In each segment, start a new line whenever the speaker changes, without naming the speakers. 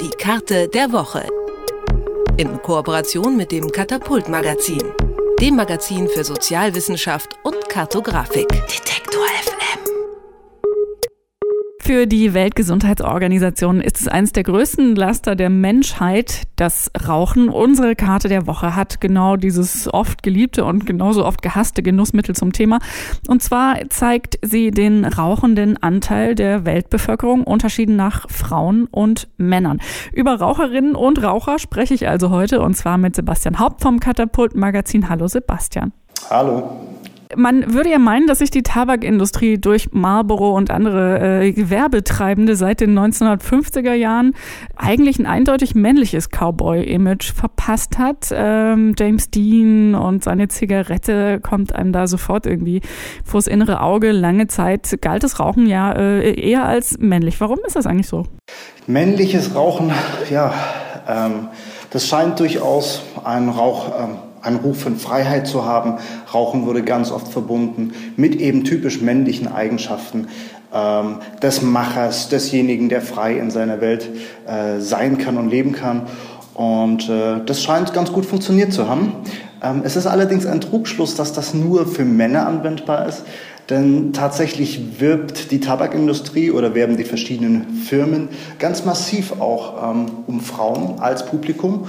Die Karte der Woche. In Kooperation mit dem Katapult Magazin, dem Magazin für Sozialwissenschaft und Kartografik. Detektor FM.
Für die Weltgesundheitsorganisation ist es eines der größten Laster der Menschheit, das Rauchen. Unsere Karte der Woche hat genau dieses oft geliebte und genauso oft gehasste Genussmittel zum Thema. Und zwar zeigt sie den rauchenden Anteil der Weltbevölkerung, unterschieden nach Frauen und Männern. Über Raucherinnen und Raucher spreche ich also heute und zwar mit Sebastian Haupt vom Katapult Magazin. Hallo Sebastian.
Hallo.
Man würde ja meinen, dass sich die Tabakindustrie durch Marlboro und andere äh, Gewerbetreibende seit den 1950er Jahren eigentlich ein eindeutig männliches Cowboy-Image verpasst hat. Ähm, James Dean und seine Zigarette kommt einem da sofort irgendwie vors innere Auge. Lange Zeit galt das Rauchen ja äh, eher als männlich. Warum ist das eigentlich so?
Männliches Rauchen, ja, ähm, das scheint durchaus ein Rauch. Ähm einen Ruf von Freiheit zu haben. Rauchen wurde ganz oft verbunden mit eben typisch männlichen Eigenschaften ähm, des Machers, desjenigen, der frei in seiner Welt äh, sein kann und leben kann. Und äh, das scheint ganz gut funktioniert zu haben. Ähm, es ist allerdings ein Trugschluss, dass das nur für Männer anwendbar ist. Denn tatsächlich wirbt die Tabakindustrie oder werben die verschiedenen Firmen ganz massiv auch ähm, um Frauen als Publikum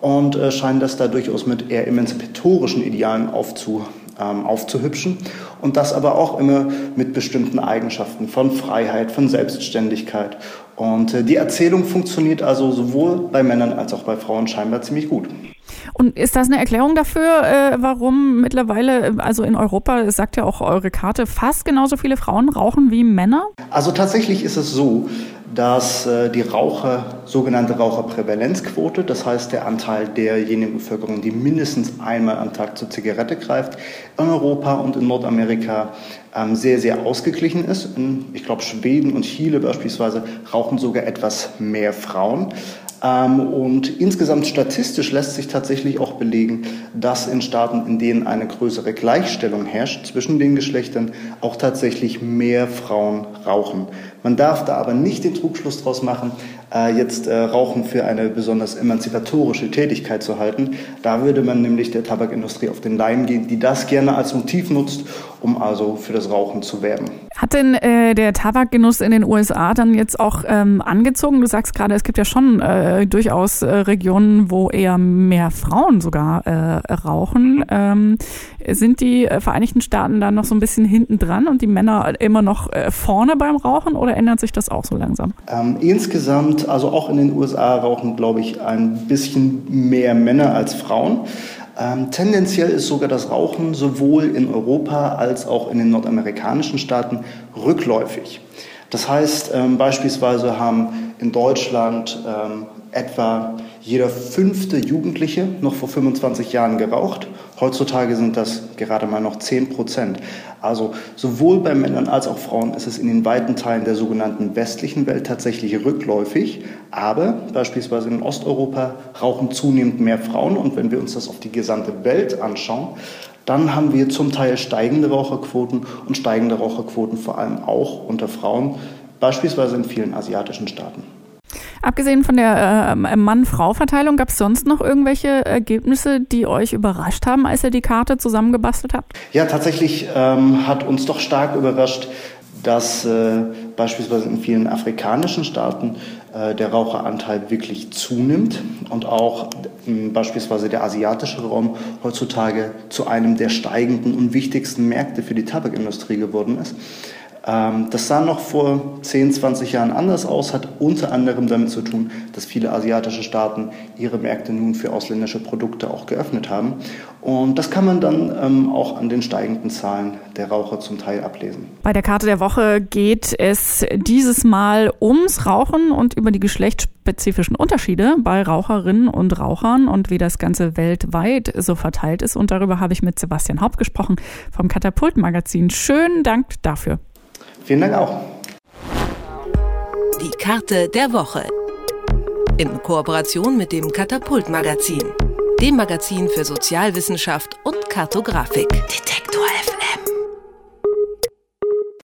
und äh, scheinen das da durchaus mit eher emanzipatorischen Idealen aufzu, ähm, aufzuhübschen und das aber auch immer mit bestimmten Eigenschaften von Freiheit, von Selbstständigkeit. Und äh, die Erzählung funktioniert also sowohl bei Männern als auch bei Frauen scheinbar ziemlich gut.
Und ist das eine Erklärung dafür, äh, warum mittlerweile, also in Europa, sagt ja auch eure Karte, fast genauso viele Frauen rauchen wie Männer?
Also tatsächlich ist es so, dass äh, die Raucher, sogenannte Raucherprävalenzquote, das heißt der Anteil derjenigen Bevölkerung, die mindestens einmal am Tag zur Zigarette greift, in Europa und in Nordamerika ähm, sehr, sehr ausgeglichen ist. In, ich glaube, Schweden und Chile beispielsweise rauchen sogar etwas mehr Frauen. Ähm, und insgesamt statistisch lässt sich tatsächlich auch belegen, dass in Staaten, in denen eine größere Gleichstellung herrscht zwischen den Geschlechtern, auch tatsächlich mehr Frauen rauchen. Man darf da aber nicht den Trugschluss daraus machen, äh, jetzt äh, Rauchen für eine besonders emanzipatorische Tätigkeit zu halten. Da würde man nämlich der Tabakindustrie auf den Leim gehen, die das gerne als Motiv nutzt, um also für das Rauchen zu werben.
Hat denn äh, der Tabakgenuss in den USA dann jetzt auch ähm, angezogen? Du sagst gerade, es gibt ja schon äh, durchaus äh, Regionen, wo eher mehr Frauen sogar äh, rauchen. Ähm, sind die Vereinigten Staaten dann noch so ein bisschen hinten dran und die Männer immer noch äh, vorne beim Rauchen oder ändert sich das auch so langsam?
Ähm, insgesamt, also auch in den USA rauchen, glaube ich, ein bisschen mehr Männer als Frauen. Ähm, tendenziell ist sogar das Rauchen sowohl in Europa als auch in den nordamerikanischen Staaten rückläufig. Das heißt, ähm, beispielsweise haben in Deutschland ähm, etwa jeder fünfte Jugendliche noch vor 25 Jahren geraucht. Heutzutage sind das gerade mal noch 10 Prozent. Also sowohl bei Männern als auch Frauen ist es in den weiten Teilen der sogenannten westlichen Welt tatsächlich rückläufig. Aber beispielsweise in Osteuropa rauchen zunehmend mehr Frauen. Und wenn wir uns das auf die gesamte Welt anschauen, dann haben wir zum Teil steigende Raucherquoten und steigende Raucherquoten vor allem auch unter Frauen, beispielsweise in vielen asiatischen Staaten.
Abgesehen von der äh, Mann-Frau-Verteilung, gab es sonst noch irgendwelche Ergebnisse, die euch überrascht haben, als ihr die Karte zusammengebastelt habt?
Ja, tatsächlich ähm, hat uns doch stark überrascht, dass äh, beispielsweise in vielen afrikanischen Staaten äh, der Raucheranteil wirklich zunimmt und auch äh, beispielsweise der asiatische Raum heutzutage zu einem der steigenden und wichtigsten Märkte für die Tabakindustrie geworden ist. Ähm, das sah noch vor 10, 20 Jahren anders aus, hat unter anderem damit zu tun, dass viele asiatische Staaten ihre Märkte nun für ausländische Produkte auch geöffnet haben. Und das kann man dann ähm, auch an den steigenden Zahlen der Raucher zum Teil ablesen.
Bei der Karte der Woche geht es dieses Mal ums Rauchen und über die geschlechtsspezifischen Unterschiede bei Raucherinnen und Rauchern und wie das Ganze weltweit so verteilt ist. Und darüber habe ich mit Sebastian Haupt gesprochen vom Katapult Magazin. Schönen Dank dafür.
Vielen Dank auch.
Die Karte der Woche. In Kooperation mit dem Katapult Magazin, dem Magazin für Sozialwissenschaft und Kartografik. Detektor.